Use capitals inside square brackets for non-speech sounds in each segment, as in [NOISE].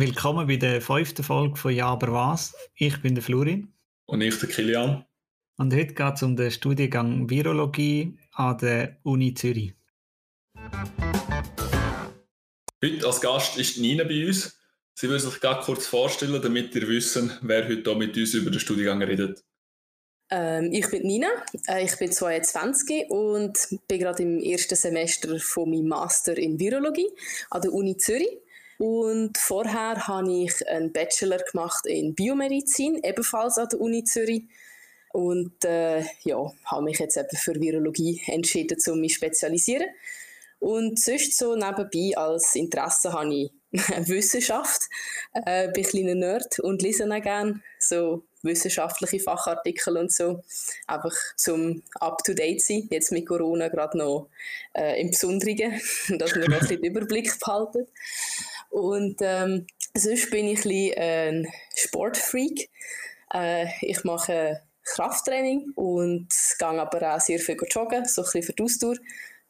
Willkommen bei der fünften Folge von Ja, aber was? Ich bin der Florin. Und ich, der Kilian. Und heute geht es um den Studiengang Virologie an der Uni Zürich. Heute als Gast ist Nina bei uns. Sie will sich gerade kurz vorstellen, damit ihr wissen, wer heute hier mit uns über den Studiengang redet. Ähm, ich bin Nina, äh, ich bin 22 und bin gerade im ersten Semester von meinem Master in Virologie an der Uni Zürich. Und vorher habe ich einen Bachelor gemacht in Biomedizin, ebenfalls an der Uni Zürich. Und äh, ja, habe mich jetzt eben für Virologie entschieden, um mich zu spezialisieren. Und sonst so nebenbei als Interesse habe ich [LAUGHS] Wissenschaft. Äh, bin ein kleiner Nerd und lese auch gerne so wissenschaftliche Fachartikel und so. Einfach zum up-to-date sein. Jetzt mit Corona gerade noch äh, im Besonderen, [LAUGHS] dass wir noch ein bisschen den Überblick behalten. Und ähm, sonst bin ich ein, ein Sportfreak. Äh, ich mache Krafttraining und gehe aber auch sehr viel joggen, so ein bisschen für die Ausdauer.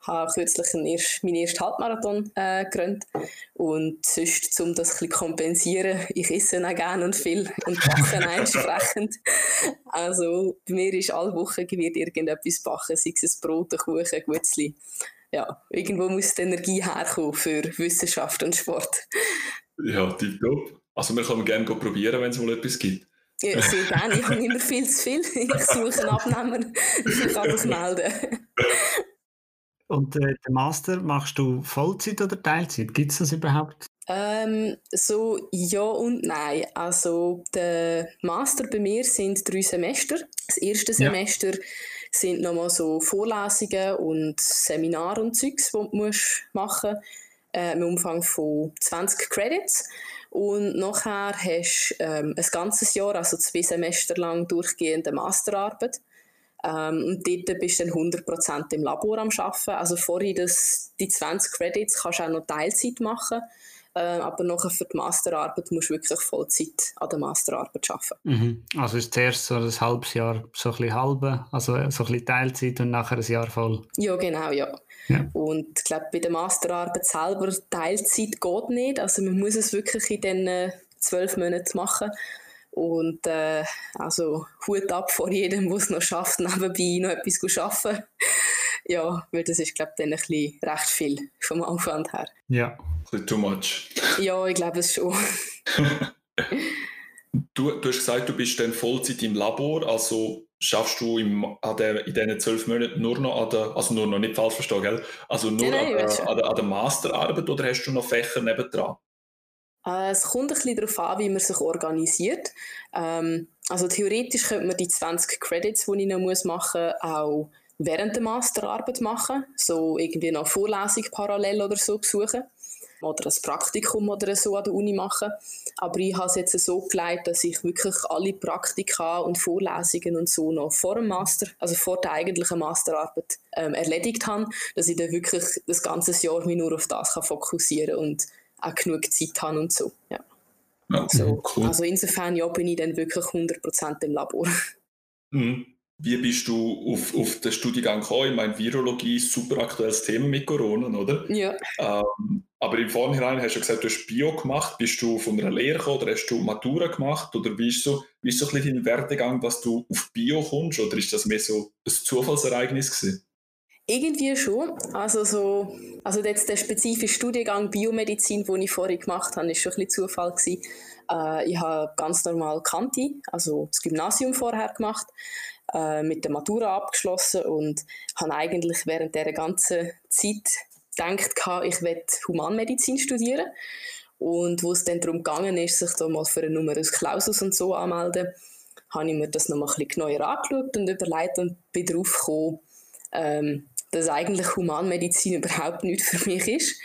Ich habe kürzlich einen erst, meinen ersten Halbmarathon äh, gerannt. Und sonst, um das ein kompensieren, ich esse auch gerne und viel und backe entsprechend. [LAUGHS] Also bei mir ist alle Wochen wird irgendetwas backen, sei es ein Brot, ein Kuchen, ein Gutzli ja, irgendwo muss die Energie herkommen für Wissenschaft und Sport. Ja, tipptopp. Also wir können gerne probieren, wenn es mal etwas gibt. Ja, sehr gerne. Ich habe immer viel zu viel. Ich suche einen Abnehmer. Ich kann das melden. Und äh, den Master machst du Vollzeit oder Teilzeit? Gibt es das überhaupt? Ähm, so ja und nein. Also der Master bei mir sind drei Semester. Das erste Semester ja sind nochmal so Vorlesungen und Seminare und Zeugs, die du machen musst, äh, im Umfang von 20 Credits. Und nachher hast du ähm, ein ganzes Jahr, also zwei Semester lang durchgehende Masterarbeit. Ähm, und dort bist du dann 100% im Labor am Arbeiten. Also vorher das, die 20 Credits kannst du auch noch Teilzeit machen. Äh, aber nachher für die Masterarbeit musst du wirklich Vollzeit an der Masterarbeit arbeiten. Mhm. Also ist zuerst so ein halbes Jahr so ein bisschen halbe, also so ein bisschen Teilzeit und nachher ein Jahr voll? Ja, genau, ja. ja. Und ich glaube, bei der Masterarbeit selber Teilzeit geht nicht. Also man muss es wirklich in den zwölf Monaten machen. Und äh, also Hut ab vor jedem, der es noch schafft, [LAUGHS] nebenbei noch etwas zu arbeiten. ja, weil das ist, glaube ich, dann ein bisschen recht viel vom Aufwand her. Ja. Bisschen too much. Ja, ich glaube es schon. [LAUGHS] du, du hast gesagt, du bist dann Vollzeit im Labor, also schaffst du im, an der, in diesen zwölf Monaten nur noch an der, also nur noch nicht falsch verstehen, gell? Also nur nein, nein, an, der, an, der, an der Masterarbeit oder hast du noch Fächer nebendran? Äh, es kommt ein bisschen darauf an, wie man sich organisiert. Ähm, also theoretisch könnte man die 20 Credits, die ich noch machen muss, auch während der Masterarbeit machen. So irgendwie noch Vorlesung parallel oder so besuchen. Oder ein Praktikum oder so an der Uni machen. Aber ich habe es jetzt so geleitet, dass ich wirklich alle Praktika und Vorlesungen und so noch vor dem Master, also vor der eigentlichen Masterarbeit ähm, erledigt habe, dass ich dann wirklich das ganze Jahr mich nur auf das kann fokussieren und auch genug Zeit habe und so. Ja. Also, cool. also insofern ja, bin ich dann wirklich 100% im Labor. Mhm. Wie bist du auf, auf den Studiengang gekommen? Ich meine, Virologie ist ein super aktuelles Thema mit Corona, oder? Ja. Ähm, aber im Vorhinein hast du gesagt, du hast Bio gemacht. Bist du von einer Lehre gekommen oder hast du Matura gemacht? Oder wie ist so, wie ist so ein bisschen dein Werdegang, dass du auf Bio kommst? Oder ist das mehr so ein Zufallsereignis gewesen? Irgendwie schon. Also, so, also jetzt der spezifische Studiengang Biomedizin, den ich vorher gemacht habe, war schon ein bisschen Zufall. Gewesen. Äh, ich habe ganz normal Kanti, also das Gymnasium vorher gemacht äh, mit der Matura abgeschlossen und habe eigentlich während der ganzen Zeit gedacht, ich werde Humanmedizin studieren. Und wo es dann darum gegangen ist, sich da mal für einen Numerus Clausus und so anmelden, habe ich mir das noch mal ein bisschen genauer angeschaut und überlegt und bin darauf gekommen, ähm, dass eigentlich Humanmedizin überhaupt nicht für mich ist,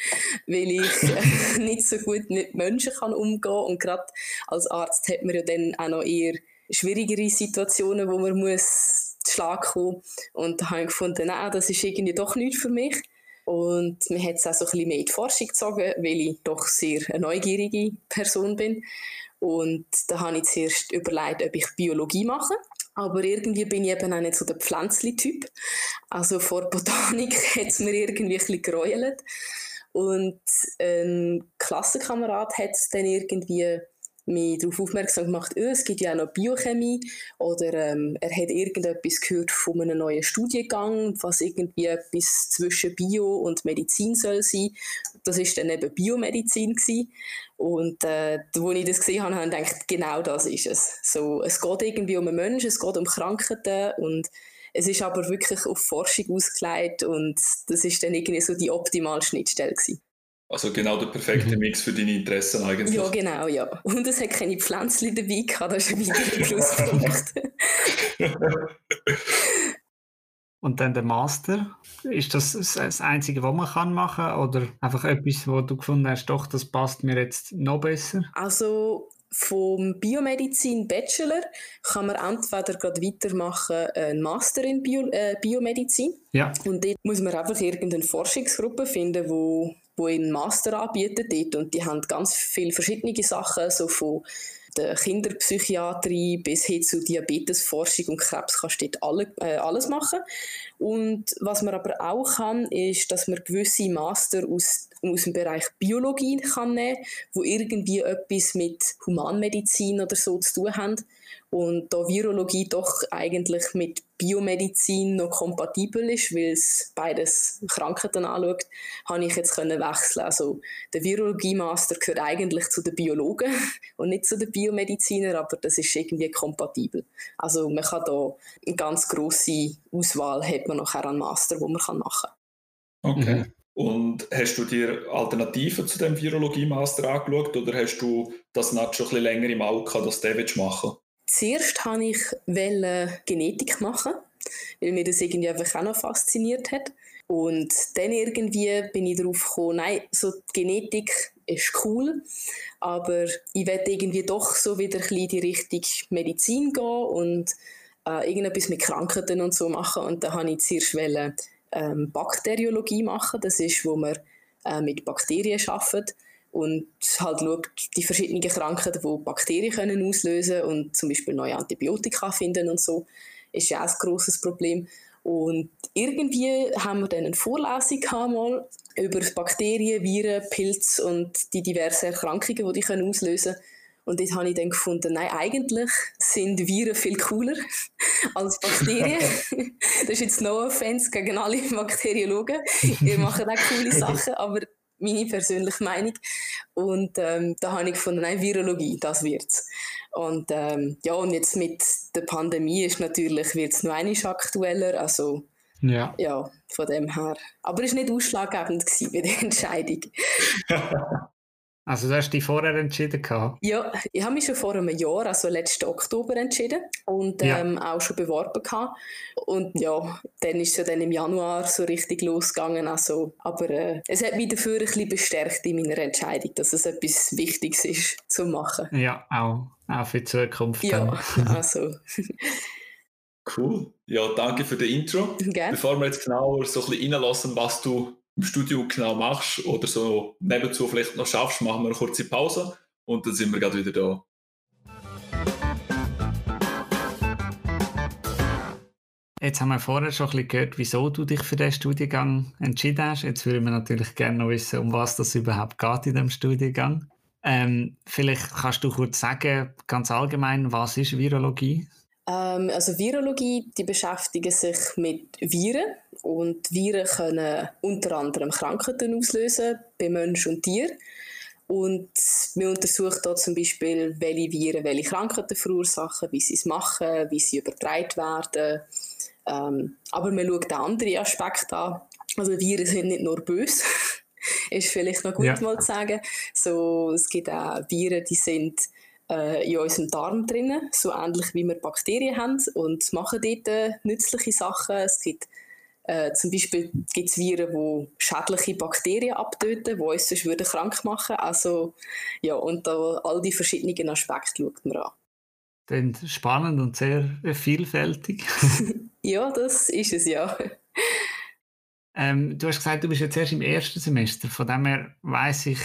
weil ich äh, [LAUGHS] nicht so gut mit Menschen kann umgehen kann und gerade als Arzt hat man ja dann auch noch eher schwierigere Situationen, wo man muss Schlag kommen. Und da habe ich gefunden, nein, das ist irgendwie doch nichts für mich. Und mir hat es auch so ein bisschen mehr in die Forschung gezogen, weil ich doch sehr eine neugierige Person bin. Und da habe ich zuerst überlegt, ob ich Biologie mache. Aber irgendwie bin ich eben auch nicht so der Pflänzli-Typ. Also vor Botanik [LAUGHS] hat es mir irgendwie ein bisschen geräuelt. Und ein Klassenkamerad hat es dann irgendwie mich darauf aufmerksam gemacht, oh, es gibt ja auch noch Biochemie oder ähm, er hat irgendetwas gehört von einem neuen Studiengang, was irgendwie etwas zwischen Bio und Medizin soll sein. Das ist dann eben Biomedizin gewesen. Und äh, als ich das gesehen habe, habe ich gedacht, genau das ist es. So, es geht irgendwie um einen Menschen, es geht um Krankheiten und es ist aber wirklich auf Forschung ausgelegt und das ist dann irgendwie so die optimale Schnittstelle gewesen. Also genau der perfekte mhm. Mix für deine Interessen eigentlich. Ja, genau, ja. Und es hat keine Pflänzchen dabei gehabt, das ist ein weiterer Pluspunkt. [LAUGHS] Und dann der Master, ist das das Einzige, was man kann machen kann? Oder einfach etwas, wo du gefunden hast, doch, das passt mir jetzt noch besser? Also vom Biomedizin Bachelor kann man entweder gerade weitermachen einen Master in Bio, äh, Biomedizin. Ja. Und dort muss man einfach irgendeine Forschungsgruppe finden, wo wo einen Master anbieten dort. Und die haben ganz viele verschiedene Sachen, so von der Kinderpsychiatrie bis hin zu Diabetesforschung und Krebs kannst du dort alle, äh, alles machen. Und was man aber auch kann, ist, dass man gewisse Master aus, aus dem Bereich Biologie kann nehmen, wo irgendwie etwas mit Humanmedizin oder so zu tun haben. Und da Virologie doch eigentlich mit Biomedizin noch kompatibel ist, weil es beides Krankheiten anschaut, habe ich jetzt können wechseln. Also der Virologie-Master gehört eigentlich zu den Biologen [LAUGHS] und nicht zu den Biomedizinern, aber das ist irgendwie kompatibel. Also man kann da eine ganz grosse Auswahl hat man nachher an Master, wo man kann machen. Okay. Mhm. Und hast du dir Alternativen zu dem Virologie-Master angeschaut oder hast du das nicht schon ein bisschen länger im Auge gehabt, dass du das machen willst? Zuerst wollte ich Genetik machen, weil mir das irgendwie einfach auch noch fasziniert hat. Und dann irgendwie bin ich darauf gekommen, nein, so Genetik ist cool, aber ich werde irgendwie doch so wieder in die Richtung Medizin gehen und äh, irgendetwas mit Krankheiten und so machen. Und da habe ich zuerst wollen, ähm, Bakteriologie machen, das ist, wo man äh, mit Bakterien arbeitet und halt schaut die verschiedenen Krankheiten, die Bakterien können auslösen und zum Beispiel neue Antibiotika finden und so, ist ja auch ein grosses Problem. Und irgendwie haben wir dann eine Vorlesung mal über Bakterien, Viren, Pilze und die diversen Erkrankungen, die die können auslösen können. Und dort habe ich dann gefunden, nein, eigentlich sind Viren viel cooler [LAUGHS] als Bakterien. [LAUGHS] das ist jetzt no offense gegen alle Bakteriologen. Ihr macht auch coole Sachen, aber meine persönliche Meinung. Und ähm, da habe ich gefunden, nein, Virologie, das wird's. Und ähm, ja, und jetzt mit der Pandemie ist natürlich, wird es noch einmal aktueller, also ja. ja, von dem her. Aber es war nicht ausschlaggebend bei der [LAUGHS] Entscheidung. [LAUGHS] Also du hast dich vorher entschieden gehabt? Ja, ich habe mich schon vor einem Jahr, also letzten Oktober entschieden und ähm, ja. auch schon beworben gehabt. Und ja, dann ist es ja dann im Januar so richtig losgegangen. Also, aber äh, es hat mich dafür ein bisschen bestärkt in meiner Entscheidung, dass es etwas Wichtiges ist zu machen. Ja, auch, auch für die Zukunft. Ja, [LAUGHS] also. cool. Ja, danke für das Intro. Gerne. Bevor wir jetzt genauer so ein bisschen reinlassen, was du im Studio genau machst oder so nebenzu vielleicht noch schaffst, machen wir eine kurze Pause und dann sind wir gerade wieder da. Jetzt haben wir vorher schon ein bisschen gehört, wieso du dich für diesen Studiengang entschieden hast. Jetzt würden wir natürlich gerne noch wissen, um was das überhaupt geht in diesem Studiengang. Ähm, vielleicht kannst du kurz sagen, ganz allgemein, was ist Virologie? Ähm, also Virologie, die beschäftigen sich mit Viren und Viren können unter anderem Krankheiten auslösen bei Mensch und Tier. Und wir untersuchen dort zum Beispiel, welche Viren welche Krankheiten verursachen, wie sie es machen, wie sie übertragen werden. Ähm, aber man schaut auch andere Aspekte an. Also Viren sind nicht nur böse, [LAUGHS] ist vielleicht noch gut ja. mal zu sagen. So, es gibt auch Viren, die sind äh, in unserem Darm drin, so ähnlich wie wir Bakterien haben und machen dort äh, nützliche Sachen. Es gibt äh, zum Beispiel gibt es Viren, die schädliche Bakterien abtöten, die uns sonst würden krank machen Also, ja, und da all die verschiedenen Aspekte schaut man an. Klingt spannend und sehr vielfältig. [LAUGHS] ja, das ist es ja. Ähm, du hast gesagt, du bist jetzt erst im ersten Semester. Von dem her weiss ich,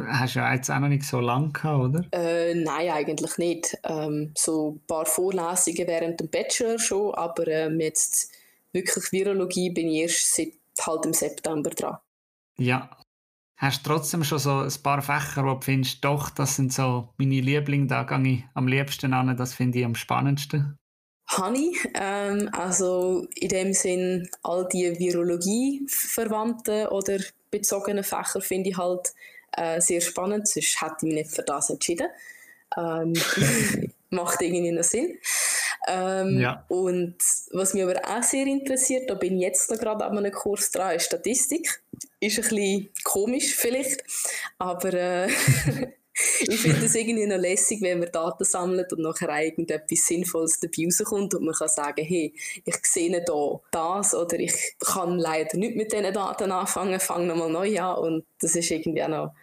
hast du ja jetzt auch noch nicht so lange gehabt, oder? Äh, nein, eigentlich nicht. Ähm, so ein paar Vorlesungen während dem Bachelor schon, aber ähm, jetzt wirklich Virologie bin ich erst seit halt im September dran. Ja. Hast du trotzdem schon so ein paar Fächer, wo du findest, doch, das sind so meine Lieblinge, da gehe ich am liebsten an, das finde ich am spannendsten? Habe ähm, also in dem Sinn all die Virologie-verwandten oder bezogenen Fächer finde ich halt äh, sehr spannend, sonst hätte ich mich nicht für das entschieden. Ähm, [LAUGHS] macht irgendwie noch Sinn. Ähm, ja. Und was mich aber auch sehr interessiert, da bin ich jetzt gerade an einem Kurs dran, ist Statistik. Ist ein bisschen komisch vielleicht, aber äh, [LAUGHS] ich finde es irgendwie noch lässig, wenn man Daten sammelt und nachher irgendetwas Sinnvolles dabei rauskommt und man kann sagen, hey, ich sehe da das oder ich kann leider nicht mit diesen Daten anfangen, fange nochmal neu an und das ist irgendwie auch noch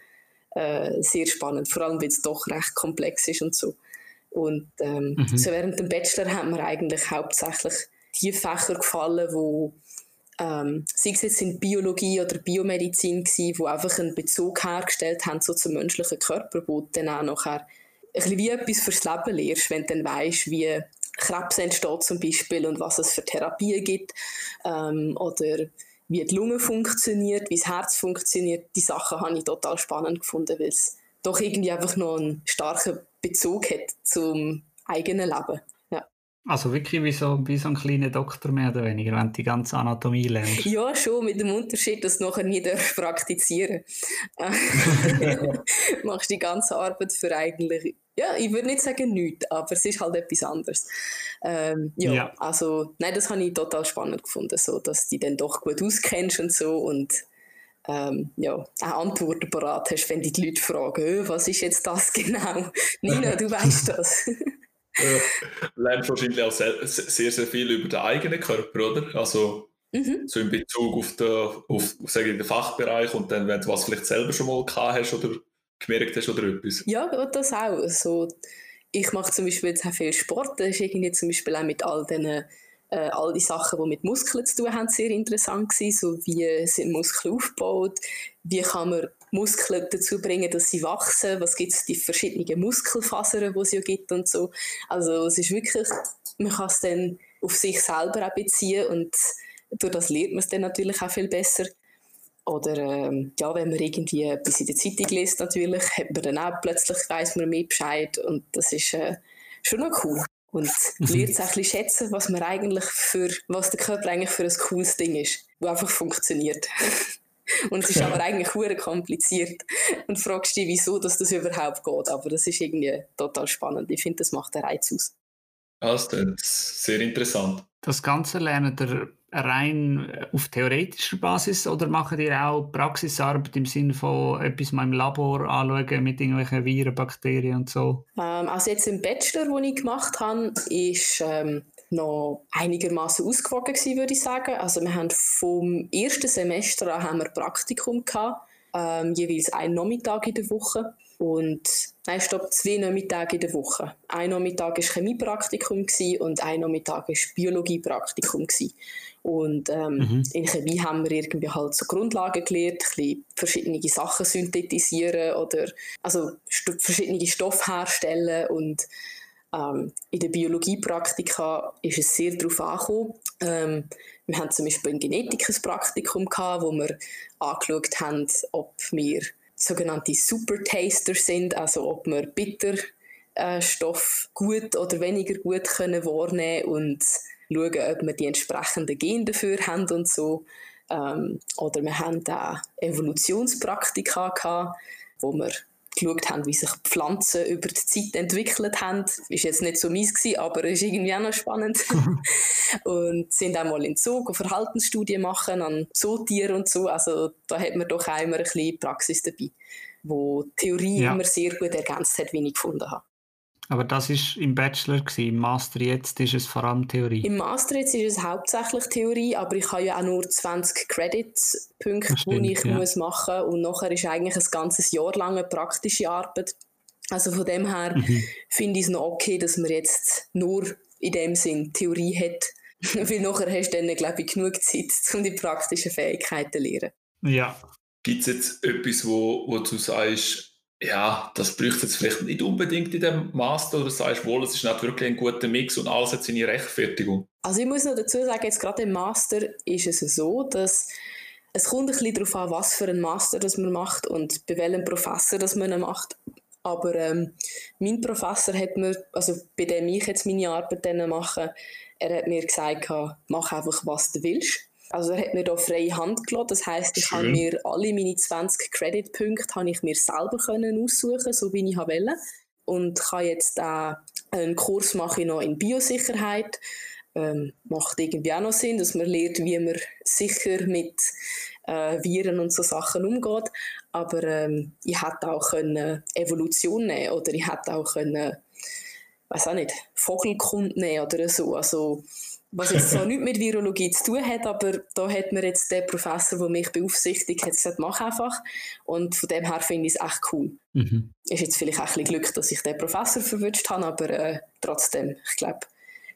äh, sehr spannend, vor allem weil es doch recht komplex ist und so. Und ähm, mhm. so während dem Bachelor hat mir eigentlich hauptsächlich die Fächer gefallen, wo ähm, sei es jetzt in Biologie oder Biomedizin gewesen, wo einfach einen Bezug hergestellt haben so zum menschlichen Körper, wo du dann auch nachher ein bisschen wie etwas fürs Leben lernst, wenn du dann weißt, wie Krebs entsteht zum Beispiel und was es für Therapien gibt ähm, oder wie die Lunge funktioniert, wie das Herz funktioniert. Die Sachen habe ich total spannend gefunden, weil es doch irgendwie einfach noch einen starken Bezug hat zum eigenen Leben. Also wirklich wie so, wie so ein kleiner Doktor mehr oder weniger, wenn du die ganze Anatomie lernst. Ja, schon, mit dem Unterschied, dass du nachher nie [LAUGHS] praktizieren [LAUGHS] Machst die ganze Arbeit für eigentlich, ja, ich würde nicht sagen nichts, aber es ist halt etwas anderes. Ähm, ja, ja, also, nein, das habe ich total spannend gefunden, so, dass du dich dann doch gut auskennst und so und ähm, ja, auch Antworten parat hast, wenn die Leute fragen, was ist jetzt das genau? [LAUGHS] Nina, du weißt das. [LAUGHS] lernst wahrscheinlich auch sehr, sehr, sehr viel über den eigenen Körper, oder? Also mhm. so in Bezug auf den, auf, sage ich, den Fachbereich und dann, wenn du was vielleicht selber schon mal gehabt hast oder gemerkt hast oder etwas. Ja, das auch. Also, ich mache zum Beispiel jetzt auch viel Sport, das ist irgendwie zum Beispiel auch mit all diesen äh, all die Sachen, die mit Muskeln zu tun haben, sehr interessant gewesen. So wie sind Muskeln aufgebaut, wie kann man Muskeln dazu bringen, dass sie wachsen, was gibt es die verschiedenen Muskelfasern, die es ja gibt und so. Also es ist wirklich, man kann es dann auf sich selber auch beziehen und durch das lernt man es dann natürlich auch viel besser. Oder ähm, ja, wenn man irgendwie etwas in der Zeitung liest, natürlich, hat man dann auch plötzlich, weiss man mehr Bescheid und das ist äh, schon noch cool und lernt es ein bisschen schätzen, was man eigentlich für, was der Körper eigentlich für ein cooles Ding ist, wo einfach funktioniert. [LAUGHS] und es ist aber eigentlich hure kompliziert und fragst dich, wieso dass das überhaupt geht. Aber das ist irgendwie total spannend. Ich finde, das macht den Reiz aus. das ist sehr interessant. Das Ganze lernt ihr rein äh, auf theoretischer Basis oder machen ihr auch Praxisarbeit im Sinne von etwas mal im Labor anschauen mit irgendwelchen Viren, Bakterien und so? Ähm, also jetzt im Bachelor, den ich gemacht habe, ist ähm, noch einigermaßen ausgewogen würde ich sagen. Also wir haben vom ersten Semester an haben wir Praktikum gehabt, ähm, jeweils einen Nachmittag in der Woche. Und nein, stopp, zwei Nachmittage in der Woche. Ein Nachmittag war Chemiepraktikum und ein Nachmittag war Biologiepraktikum. Und ähm, mhm. in Chemie haben wir irgendwie halt so Grundlagen gelernt, ein verschiedene Sachen synthetisieren oder also st verschiedene Stoffe herstellen und ähm, in der Biologiepraktika ist es sehr darauf angekommen. Ähm, wir haben zum Beispiel ein Genetik-Praktikum gehabt, wo wir angeschaut haben, ob wir sogenannte Supertaster sind, also ob wir Bitterstoff gut oder weniger gut können wahrnehmen und schauen, ob wir die entsprechenden Gene dafür haben und so. Ähm, oder wir haben da Evolutionspraktika gehabt, wo wir geschaut haben, wie sich Pflanzen über die Zeit entwickelt haben. Ist jetzt nicht so mies gewesen, aber ist irgendwie auch noch spannend. [LAUGHS] und sind auch mal in Zoo Verhaltensstudien machen an Zootieren und so. Also da hat man doch auch immer ein bisschen Praxis dabei, wo die Theorie ja. immer sehr gut ergänzt hat, wie ich gefunden habe. Aber das ist im Bachelor gewesen. im Master jetzt ist es vor allem Theorie. Im Master jetzt ist es hauptsächlich Theorie, aber ich habe ja auch nur 20 Credits-Punkte, die ich ja. muss machen und nachher ist eigentlich ein ganzes Jahr lang eine praktische Arbeit. Also von dem her mhm. finde ich es noch okay, dass man jetzt nur in dem Sinn Theorie hat, [LAUGHS] weil nachher hast du dann, glaube ich, genug Zeit, um die praktischen Fähigkeiten zu lernen. Ja. Gibt es jetzt etwas, wo, wo du sagst, ja, das bräuchte jetzt vielleicht nicht unbedingt in dem Master oder sagst wohl, es ist nicht wirklich ein guter Mix und alles hat seine Rechtfertigung? Also ich muss noch dazu sagen, jetzt gerade im Master ist es so, dass es kommt ein bisschen darauf an, was für einen Master das man macht und bei welchem Professor das man macht. Aber ähm, mein Professor hat mir, also bei dem ich jetzt meine Arbeit mache, er hat mir gesagt, mach einfach, was du willst. Also er hat mir da freie Hand gelassen. Das heißt, ich habe mir alle meine 20 Creditpunkte habe ich mir selber können aussuchen, so wie ich wollte. Und kann jetzt auch einen Kurs mache ich noch in Biosicherheit. Ähm, macht irgendwie auch noch Sinn, dass man lernt, wie man sicher mit äh, Viren und so Sachen umgeht. Aber ähm, ich hätte auch können Evolution nehmen oder ich hätte auch können, weiß auch nicht, Vogelkund nehmen oder so. Also was jetzt so [LAUGHS] nichts mit Virologie zu tun hat, aber da hat mir jetzt der Professor, der mich beaufsichtigt, hat gesagt, mach einfach. Und von dem her finde ich es echt cool. Mhm. Ist jetzt vielleicht auch ein bisschen Glück, dass ich den Professor verwünscht habe, aber äh, trotzdem, ich glaube,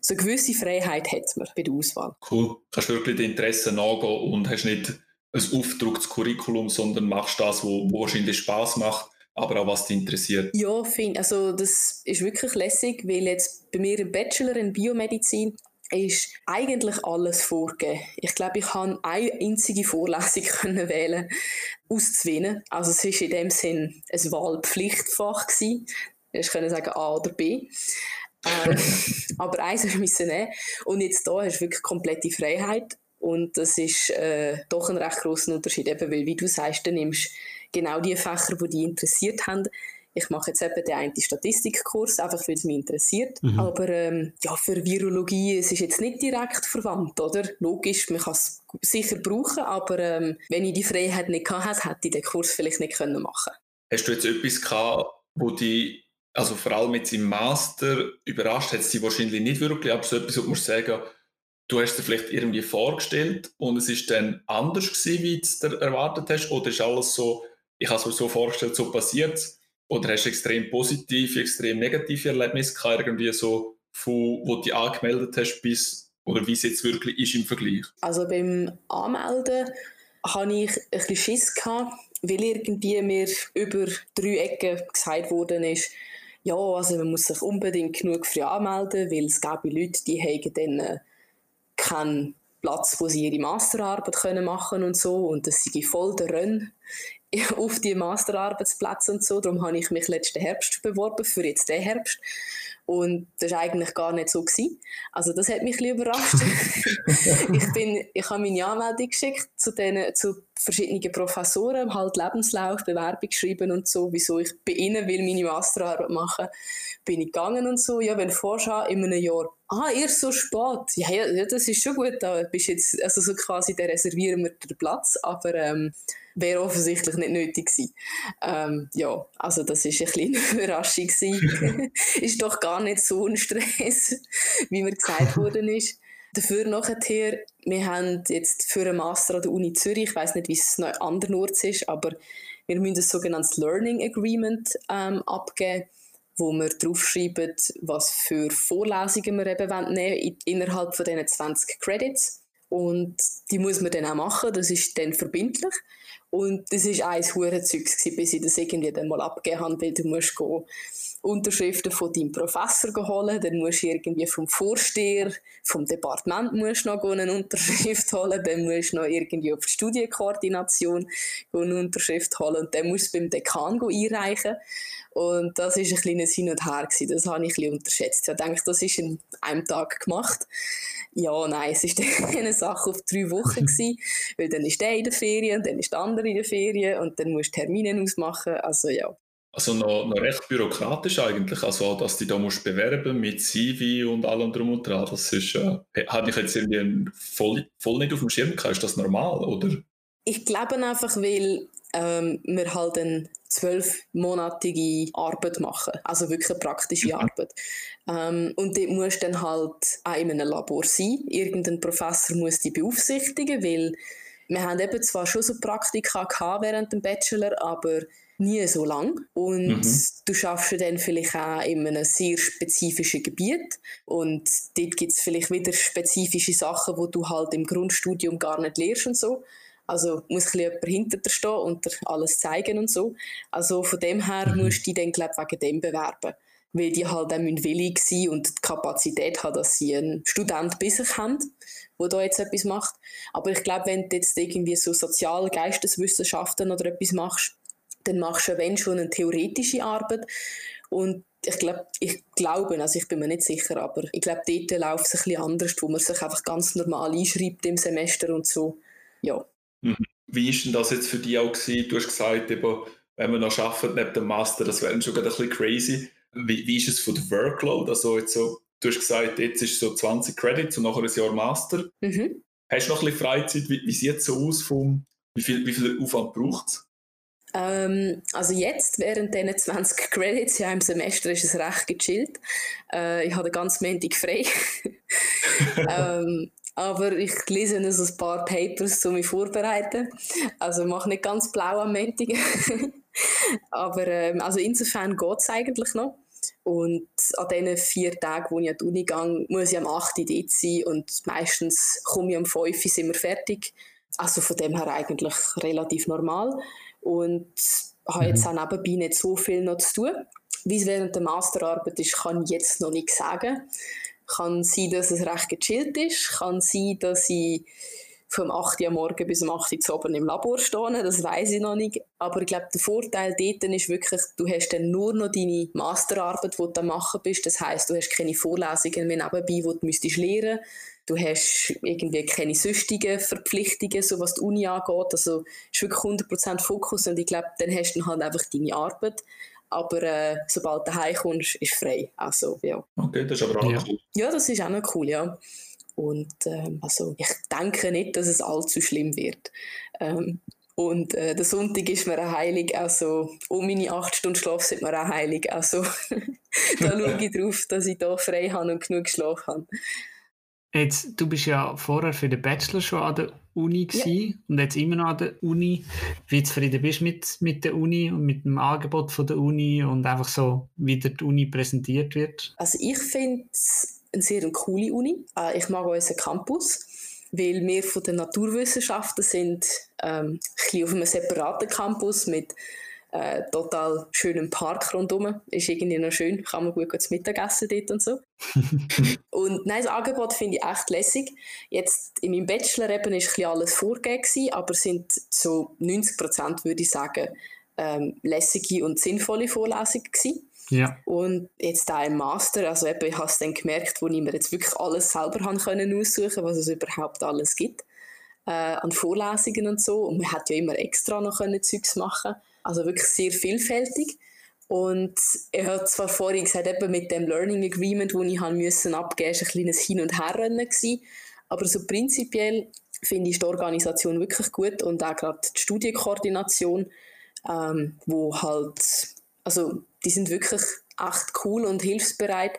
so eine gewisse Freiheit hat man bei der Auswahl. Cool. Kannst wirklich die Interessen nachgehen und hast nicht ein aufgedrucktes Curriculum, sondern machst das, was wahrscheinlich Spaß macht aber auch was dich interessiert. Ja, find, also das ist wirklich lässig, weil jetzt bei mir im Bachelor in Biomedizin ist eigentlich alles vorgegeben. Ich glaube, ich kann eine einzige Vorlesung [LAUGHS] können wählen auszuwählen. Also es ist in dem Sinn ein Wahlpflichtfach gewesen. Ich könnte sagen A oder B. Ähm, [LAUGHS] aber eins müssen nehmen. Und jetzt da hast du wirklich komplette Freiheit. Und das ist äh, doch ein recht grosser Unterschied, eben, weil wie du sagst, du nimmst genau die Fächer, die dich interessiert haben, ich mache jetzt eben den einen Statistikkurs, einfach weil es mich interessiert. Mhm. Aber ähm, ja, für Virologie, es ist jetzt nicht direkt verwandt, oder? Logisch, man kann es sicher brauchen, aber ähm, wenn ich die Freiheit nicht gehabt hätte, hätte ich den Kurs vielleicht nicht können machen Hast du jetzt etwas gehabt, wo die also vor allem jetzt im Master überrascht hat es dich wahrscheinlich nicht wirklich, aber so etwas, wo du musst sagen, du hast dir vielleicht irgendwie vorgestellt und es ist dann anders gewesen, wie du es erwartet hast, oder ist alles so, ich habe es mir so vorgestellt, so passiert oder hast du extrem positive, extrem negative Erlebnisse gehabt, irgendwie so, von, wo du dich angemeldet hast, bis, oder wie es jetzt wirklich ist im Vergleich? Also beim Anmelden hatte ich ein bisschen Schiss, gehabt, weil irgendwie mir über drei Ecken gesagt worden ist, ja, also man muss sich unbedingt genug früh anmelden, weil es gäbe Leute, die haben dann äh, keinen Platz, wo sie ihre Masterarbeit können machen und so und das sei voll der Renn [LAUGHS] auf die Masterarbeitsplätze und so. Darum habe ich mich letzten Herbst beworben, für jetzt den Herbst. Und das war eigentlich gar nicht so. Gewesen. Also das hat mich ein bisschen überrascht. [LAUGHS] ich, bin, ich habe meine Anmeldung geschickt zu, den, zu verschiedenen Professoren, halt Lebenslauf, Bewerbung geschrieben und so, wieso ich bei ihnen will meine Masterarbeit machen. Bin ich gegangen und so, ja, wenn vorschau in einem Jahr, ah, erst so spät, ja, ja, das ist schon gut, da bist jetzt, also so quasi, da reservieren wir den Platz, aber ähm, wäre offensichtlich nicht nötig gewesen. Ähm, ja, also das ist ein eine Überraschung gewesen. [LAUGHS] ist doch gar nicht so ein Stress, [LAUGHS] wie mir gesagt worden ist. Dafür nachher, wir haben jetzt für einen Master an der Uni Zürich, ich weiß nicht, wie es noch andernorts ist, aber wir müssen ein sogenanntes Learning Agreement ähm, abgeben, wo wir draufschreiben, was für Vorlesungen wir eben nehmen innerhalb von diesen 20 Credits. Und die muss man dann auch machen, das ist dann verbindlich. Und das war ein Hurenzeug, bis ich das irgendwie dann mal abgegeben habe, weil du musst Unterschriften von deinem Professor holen, dann musst du irgendwie vom Vorsteher, vom Departement musst noch eine Unterschrift [LAUGHS] holen, dann musst du noch irgendwie auf die Studienkoordination eine Unterschrift holen und dann musst du beim Dekan einreichen. Und das war ein kleines Hin und Her. Das habe ich ein bisschen unterschätzt. Ich denke, das ist in einem Tag gemacht. Ja, nein, es war [LAUGHS] eine Sache auf drei Wochen. [LAUGHS] Gewesen, weil dann ist der in der Ferien, dann ist der andere in der Ferien und dann musst du Termine ausmachen. Also ja. Also noch, noch recht bürokratisch eigentlich, also dass du da musst bewerben mit CV und allem drum und dran, das ist, äh, hatte ich jetzt irgendwie voll, voll nicht auf dem Schirm gehabt, ist das normal, oder? Ich glaube einfach, weil ähm, wir halt eine zwölfmonatige Arbeit machen, also wirklich eine praktische mhm. Arbeit. Ähm, und dort musst du dann halt auch in einem Labor sein. Irgendein Professor muss die beaufsichtigen, weil wir haben eben zwar schon so Praktika gehabt während dem Bachelor, aber nie so lang. Und mhm. du schaffst dann vielleicht auch in einem sehr spezifischen Gebiet. Und dort gibt es vielleicht wieder spezifische Sachen, wo du halt im Grundstudium gar nicht lernst und so. Also muss ein jemand hinter dir stehen und dir alles zeigen und so. Also von dem her mhm. musst du dich dann, glaube wegen dem bewerben. weil die halt auch willig sein und die Kapazität haben, dass sie einen Student bei sich haben, der da jetzt etwas macht. Aber ich glaube, wenn du jetzt irgendwie so Sozial-, Geisteswissenschaften oder etwas machst, dann machst du, wenn schon, eine theoretische Arbeit und ich glaube, ich glaube, also ich bin mir nicht sicher, aber ich glaube, dort läuft es ein bisschen anders, wo man sich einfach ganz normal einschreibt im Semester und so. Ja. Mhm. Wie ist denn das jetzt für dich auch gewesen? Du hast gesagt, eben, wenn man noch arbeitet neben dem Master, das wäre schon ein bisschen crazy. Wie, wie ist es von der Workload? Also jetzt so, du hast gesagt, jetzt ist so 20 Credits und nachher ein Jahr Master. Mhm. Hast du noch ein bisschen Freizeit? Wie, wie sieht es so aus? Vom, wie, viel, wie viel Aufwand braucht es? Ähm, also jetzt, während diesen 20 Credits ja im Semester, ist es recht gechillt. Äh, ich habe ganz Montag frei. [LAUGHS] ähm, aber ich lese noch so ein paar Papers, um mich vorzubereiten. Also mache nicht ganz blau am Montag. [LAUGHS] aber ähm, also insofern geht es eigentlich noch. Und an diesen vier Tagen, wo ich an die Uni gehe, muss ich am 8. Uhr dort sein und meistens komme ich am 5 Uhr sind wir fertig. Also von dem her eigentlich relativ normal und habe jetzt mhm. auch nebenbei nicht so viel noch zu tun. Wie es während der Masterarbeit ist, kann ich jetzt noch nicht sagen. Kann sein, dass es recht gechillt ist. Kann sein, dass ich vom 8 Uhr morgen bis um 8 Uhr oben im Labor stehe. Das weiß ich noch nicht. Aber ich glaube, der Vorteil dort ist wirklich, du hast dann nur noch deine Masterarbeit, die du dann machen bist. Das heißt, du hast keine Vorlesungen mehr nebenbei, die du müsstest lernen Du hast irgendwie keine sonstigen Verpflichtungen, so was die Uni angeht. Also es ist wirklich 100% Fokus und ich glaube, dann hast du dann halt einfach deine Arbeit. Aber äh, sobald du heimkommst, ist frei. Also, ja. Okay, das ist aber auch ja. cool. Ja, das ist auch noch cool, ja. Und ähm, also, ich denke nicht, dass es allzu schlimm wird. Ähm, und äh, der Sonntag ist mir auch heilig, also um meine acht Stunden Schlaf sind mir auch heilig. Also [LAUGHS] da [LAUGHS] schaue ich drauf, dass ich da frei habe und genug Schlaf habe. Jetzt, du bist ja vorher für den Bachelor schon an der Uni ja. und jetzt immer noch an der Uni. Wie zufrieden bist du mit, mit der Uni und mit dem Angebot von der Uni und einfach so, wie die Uni präsentiert wird? Also ich finde es eine sehr coole Uni. Äh, ich mag unseren Campus, weil wir von den Naturwissenschaften sind ähm, ein auf einem separaten Campus mit äh, total schönen Park rundherum. Ist irgendwie noch schön, kann man gut zu Mittagessen dort und so. [LAUGHS] und nein, das Angebot finde ich echt lässig. Jetzt in meinem Bachelor eben ist ein alles vorgegeben, aber sind so 90 Prozent, würde ich sagen, ähm, lässige und sinnvolle Vorlesungen gewesen. Ja. Und jetzt da im Master, also eben, ich habe es dann gemerkt, wo ich mir jetzt wirklich alles selber haben können aussuchen, was es überhaupt alles gibt äh, an Vorlesungen und so. Und man hat ja immer extra noch können Zeugs machen. Also wirklich sehr vielfältig. Und er hat zwar vorhin gesagt, eben mit dem Learning Agreement, das ich haben müssen abgeben, musste, ein kleines Hin- und Herrennen. Aber so prinzipiell finde ich die Organisation wirklich gut und auch gerade die Studienkoordination, ähm, wo halt, also die sind wirklich echt cool und hilfsbereit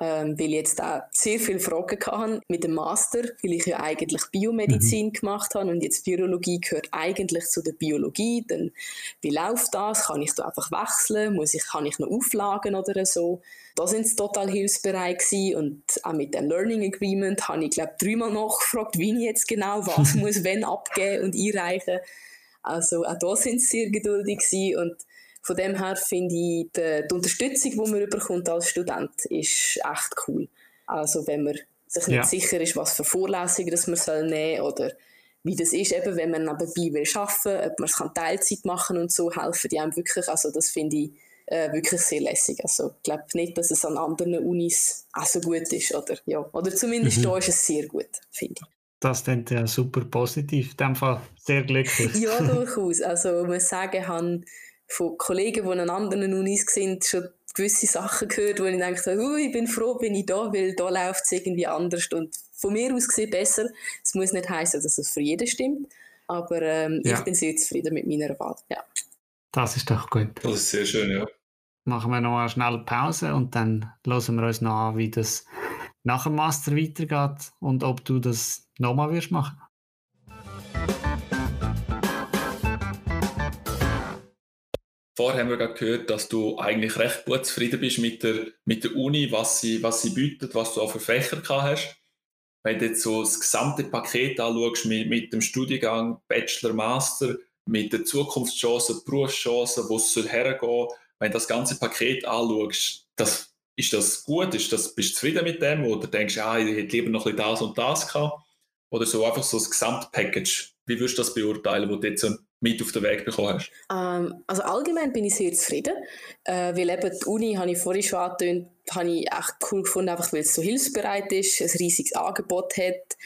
ähm, weil ich jetzt auch sehr viele Fragen hatte mit dem Master, weil ich ja eigentlich Biomedizin mhm. gemacht habe und jetzt Biologie gehört eigentlich zu der Biologie. Dann, wie läuft das? Kann ich da einfach wechseln? Muss ich, kann ich noch Auflagen oder so? Da sind sie total hilfsbereit gewesen. und auch mit dem Learning Agreement habe ich glaube dreimal nachgefragt, wie ich jetzt genau was [LAUGHS] muss wenn abgeben und einreichen. Also auch da sind sie sehr geduldig gewesen und von dem her finde ich, die, die Unterstützung, die man bekommt als Student, ist echt cool. Also wenn man sich nicht ja. sicher ist, was für Vorlesungen das man soll nehmen oder wie das ist, eben, wenn man nebenbei will arbeiten, ob man es Teilzeit machen und so, helfen die einem wirklich. Also das finde ich äh, wirklich sehr lässig. Also ich glaube nicht, dass es an anderen Unis auch so gut ist. Oder, ja. oder zumindest mhm. da ist es sehr gut, finde ich. Das klingt ja super positiv. In dem Fall sehr glücklich. ja, [LAUGHS] durchaus. Also muss sagen, ich habe von Kollegen, die an anderen Unis sind, schon gewisse Sachen gehört, wo ich denke, uh, ich bin froh, bin ich da, weil da läuft es irgendwie anders und von mir aus gesehen besser. Es muss nicht heißen, dass es für jeden stimmt, aber ähm, ja. ich bin sehr zufrieden mit meiner Wahl. Ja. Das ist doch gut. Das ist sehr schön, ja. Machen wir noch eine schnelle Pause und dann hören wir uns noch an, wie das nach dem Master weitergeht und ob du das nochmal wirst machen. Vorher haben wir gerade gehört, dass du eigentlich recht gut zufrieden bist mit der, mit der Uni, was sie, was sie bietet, was du auch für Fächer gehabt hast. Wenn du jetzt so das gesamte Paket anschaust mit, mit dem Studiengang Bachelor, Master, mit den Zukunftschancen, Berufschancen, wo es hergehen soll, wenn du das ganze Paket anschaust, das, ist das gut? Ist das, bist du zufrieden mit dem? Oder denkst du, ah, ich hätte lieber noch ein bisschen das und das gehabt? Oder so einfach so das Gesamtpackage. Wie würdest du das beurteilen, was du jetzt mit auf den Weg bekommen hast? Ähm, also allgemein bin ich sehr zufrieden, äh, weil eben die Uni, habe ich vorhin schon angetönt, habe ich echt cool gefunden, einfach weil es so hilfsbereit ist, ein riesiges Angebot hat,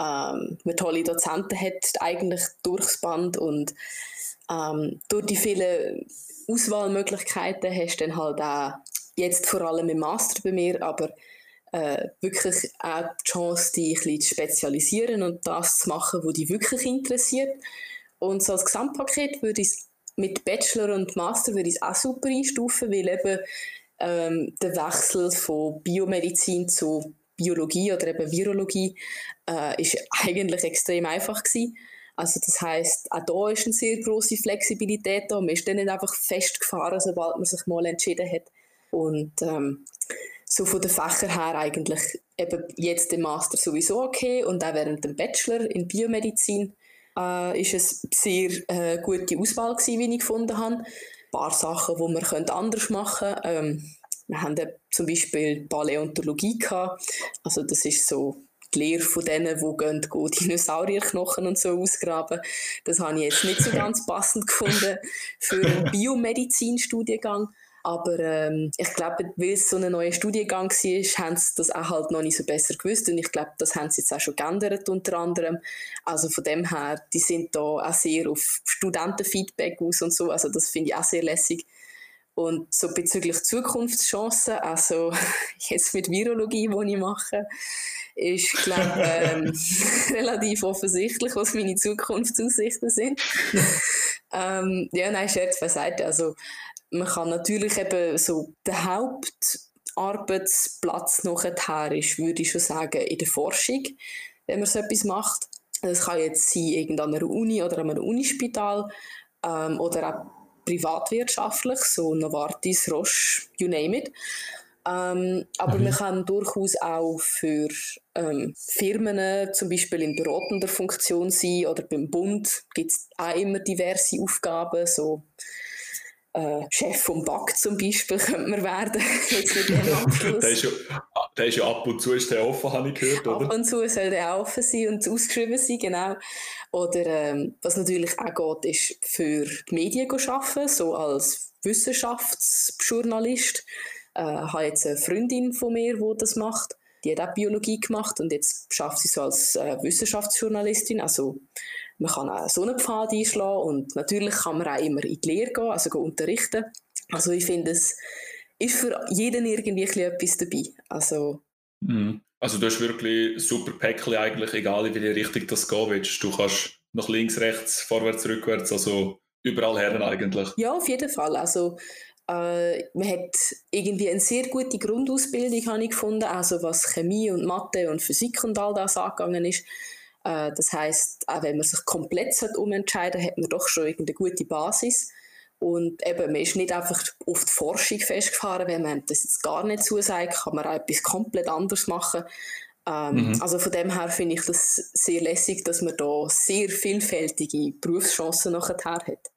ähm, man tolle Dozenten hat, eigentlich durchs Band und ähm, durch die vielen Auswahlmöglichkeiten hast du dann halt auch jetzt vor allem im Master bei mir, aber äh, wirklich auch die Chance, dich ein bisschen zu spezialisieren und das zu machen, was dich wirklich interessiert. Und so als Gesamtpaket würde ich mit Bachelor und Master würde ich auch super einstufen, weil eben ähm, der Wechsel von Biomedizin zu Biologie oder eben Virologie äh, ist eigentlich extrem einfach gewesen. Also das heißt, auch da ist eine sehr große Flexibilität da. Man ist dann nicht einfach festgefahren, sobald man sich mal entschieden hat. Und ähm, so von den Fächern her eigentlich eben jetzt im Master sowieso okay und auch während dem Bachelor in Biomedizin äh, ist es sehr äh, gute Auswahl gewesen, wie ich gefunden habe. Ein paar Sachen, die man anders machen könnte. Ähm, wir haben zum Beispiel Paläontologie gehabt. Also das ist so die Lehre von denen, die gehen, gehen Dinosaurierknochen und so ausgraben. Das habe ich jetzt nicht so [LAUGHS] ganz passend gefunden für einen Biomedizinstudiengang. Aber ähm, ich glaube, weil es so ein neuer Studiengang war, haben sie das auch halt noch nicht so besser gewusst. Und ich glaube, das haben sie jetzt auch schon geändert, unter anderem. Also von dem her, die sind da auch sehr auf Studentenfeedback aus und so. Also das finde ich auch sehr lässig. Und so bezüglich Zukunftschancen, also [LAUGHS] jetzt mit Virologie, die ich mache, ist, glaube ähm, [LAUGHS] relativ offensichtlich, was meine Zukunftsaussichten sind. [LAUGHS] ähm, ja, nein, Scherz beiseite. Also man kann natürlich eben so der Hauptarbeitsplatz nachher ist, würde ich schon sagen, in der Forschung, wenn man so etwas macht. Das kann jetzt sein, irgendeiner einer Uni oder an einem Unispital ähm, oder auch privatwirtschaftlich, so Novartis, Roche, you name it. Ähm, aber mhm. man kann durchaus auch für ähm, Firmen, zum Beispiel in beratender Funktion sein oder beim Bund gibt es auch immer diverse Aufgaben, so äh, Chef vom BAC zum Beispiel [LAUGHS] könnte man werden. [LAUGHS] Der, ist ja, der ist ja ab und zu ist der offen, habe ich gehört, oder? Ab und zu soll der auch offen sein und ausgeschrieben sein, genau. Oder ähm, was natürlich auch geht, ist für die Medien arbeiten, so als Wissenschaftsjournalist. Ich äh, habe jetzt eine Freundin von mir, die das macht. Die hat auch Biologie gemacht und jetzt schafft sie so als äh, Wissenschaftsjournalistin. Also man kann auch so einen Pfad einschlagen und natürlich kann man auch immer in die Lehre gehen, also gehen unterrichten. Also ich finde, es ist für jeden irgendwie etwas dabei. Also, mhm. also du hast wirklich super Päckchen eigentlich, egal in welche Richtung das gehen willst. Du kannst nach links, rechts, vorwärts, rückwärts, also überall her eigentlich. Ja, auf jeden Fall. Also äh, man hat irgendwie eine sehr gute Grundausbildung, habe ich gefunden, also was Chemie und Mathe und Physik und all das angegangen ist. Äh, das heißt, auch wenn man sich komplett umentscheiden hat man doch schon eine gute Basis. Und eben, man ist nicht einfach auf die Forschung festgefahren, wenn man das jetzt gar nicht zusagt, kann man auch etwas komplett anderes machen. Ähm, mhm. Also von dem her finde ich das sehr lässig, dass man da sehr vielfältige Berufschancen nachher hat.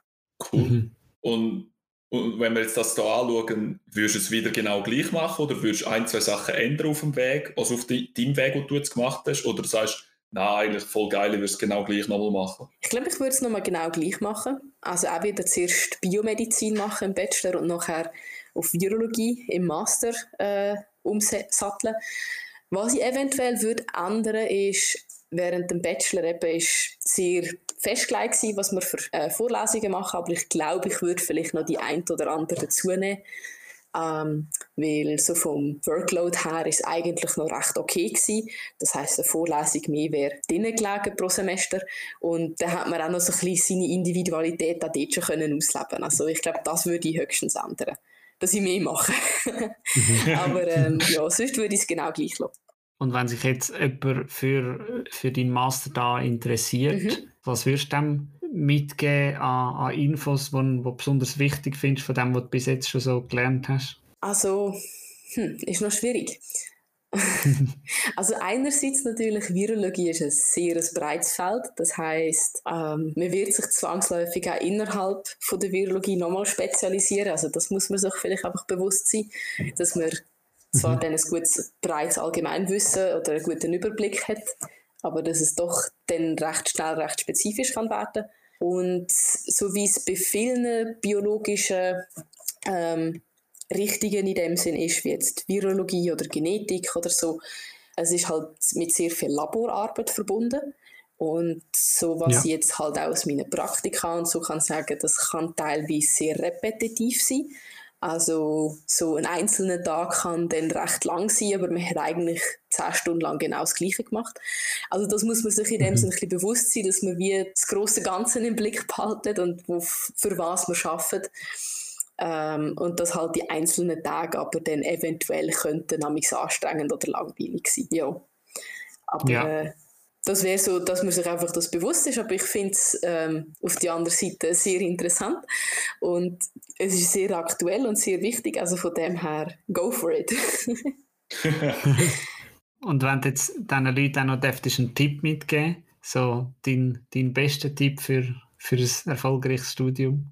Cool. Mhm. Und, und, wenn wir jetzt das hier anschauen, würdest du es wieder genau gleich machen oder würdest du ein, zwei Sachen ändern auf dem Weg, also auf deinem Weg, den du jetzt gemacht hast, oder sagst Nein, eigentlich voll geil, ich würde es genau gleich nochmal machen. Ich glaube, ich würde es nochmal genau gleich machen. Also auch wieder zuerst Biomedizin machen im Bachelor und nachher auf Virologie im Master äh, umsatteln. Was ich eventuell würde ändern, ist, während dem Bachelor eben ist sehr festgelegt gewesen, was wir für äh, Vorlesungen machen, aber ich glaube, ich würde vielleicht noch die ein oder andere dazu nehmen. Ähm, weil so vom Workload her ist es eigentlich noch recht okay gewesen. Das heißt, eine Vorlesung mehr wäre drinnen gelegen pro Semester und dann hat man auch noch so ein bisschen seine Individualität auch dort schon können ausleben. Also ich glaube, das würde ich höchstens ändern, dass ich mehr mache. [LAUGHS] Aber ähm, ja, sonst würde ich es genau gleich lassen. Und wenn sich jetzt jemand für, für deinen Master da interessiert, mhm. Was würdest du dem mitgeben an, an Infos, die du besonders wichtig findest von dem, was du bis jetzt schon so gelernt hast? Also, hm, ist noch schwierig. [LAUGHS] also einerseits natürlich, Virologie ist ein sehr breites Feld. Das heißt, ähm, man wird sich zwangsläufig auch innerhalb von der Virologie nochmal spezialisieren. Also das muss man sich vielleicht einfach bewusst sein, dass man zwar mhm. dann ein gutes, breites Allgemeinwissen oder einen guten Überblick hat, aber dass es doch dann recht schnell recht spezifisch kann werden. Und so wie es bei vielen biologischen ähm, Richtungen in dem Sinn ist, wie jetzt Virologie oder Genetik oder so, es ist halt mit sehr viel Laborarbeit verbunden. Und so, was ja. ich jetzt halt auch aus meinen Praktika und so kann sagen, das kann teilweise sehr repetitiv sein. Also so ein einzelner Tag kann dann recht lang sein, aber man hat eigentlich zehn Stunden lang genau das Gleiche gemacht. Also das muss man sich in dem mhm. Sinne ein bisschen bewusst sein, dass man wie das große Ganze im Blick behaltet und wo, für was man arbeitet. Ähm, und dass halt die einzelnen Tage aber dann eventuell könnten anstrengend oder langweilig sein. Ja. Aber ja. Äh, das wäre so, dass man sich einfach das bewusst ist. Aber ich finde es ähm, auf der anderen Seite sehr interessant und es ist sehr aktuell und sehr wichtig. Also von dem her, go for it. [LAUGHS] und wenn du jetzt diesen Leuten auch noch einen Tipp mitgeben so dein, dein bester Tipp für, für ein erfolgreiches Studium?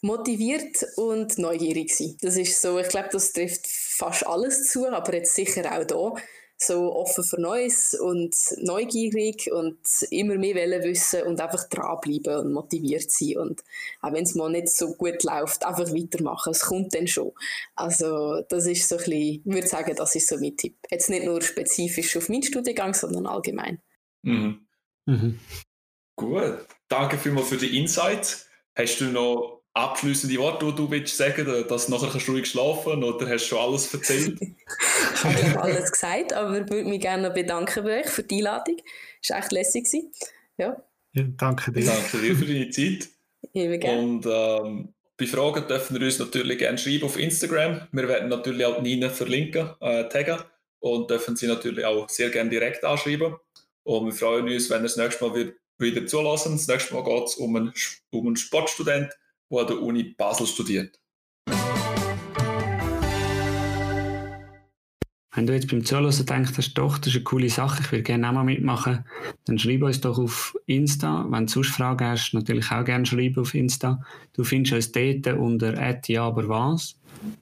Motiviert und neugierig sein. Das ist so, ich glaube, das trifft fast alles zu, aber jetzt sicher auch da so offen für Neues und neugierig und immer mehr wollen wissen und einfach dranbleiben und motiviert sein und auch wenn es mal nicht so gut läuft, einfach weitermachen, es kommt dann schon. Also das ist so ein bisschen, ich würde sagen, das ist so mein Tipp. Jetzt nicht nur spezifisch auf meinen Studiengang, sondern allgemein. Mhm. Mhm. Gut, danke vielmals für die Insights. Hast du noch abschließende Worte, die du willst sagen, dass du nachher kannst ruhig schlafen oder hast du schon alles erzählt? [LAUGHS] ich habe alles gesagt, aber ich würde mich gerne bedanken bei euch für die Einladung. Es war echt lässig. Ja. ja. danke dir. Danke dir für deine Zeit. [LAUGHS] Immer gerne. Und ähm, bei Fragen dürfen wir uns natürlich gerne schreiben auf Instagram. Wir werden natürlich auch Nina verlinken, äh, taggen und dürfen sie natürlich auch sehr gerne direkt anschreiben. Und wir freuen uns, wenn ihr das nächste Mal wieder zulassen. Das nächste Mal geht es um einen, um einen Sportstudent, der an der Uni Basel studiert. Wenn du jetzt beim Zuhören denkst, hast, doch, das ist eine coole Sache, ich würde gerne auch mal mitmachen, dann schreib uns doch auf Insta. Wenn du sonst Fragen hast, natürlich auch gerne schreiben auf Insta. Du findest uns dort unter ja, was.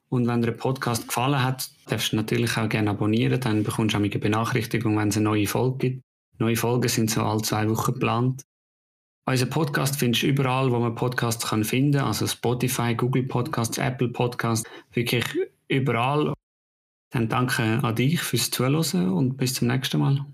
Und wenn dir der Podcast gefallen hat, darfst du natürlich auch gerne abonnieren, dann bekommst du auch eine Benachrichtigung, wenn es eine neue Folge gibt. Neue Folgen sind so alle zwei Wochen geplant. Unser Podcast findest du überall, wo man Podcasts kann finden kann, also Spotify, Google Podcasts, Apple Podcasts, wirklich überall. Dann danke an dich fürs Zuhören und bis zum nächsten Mal.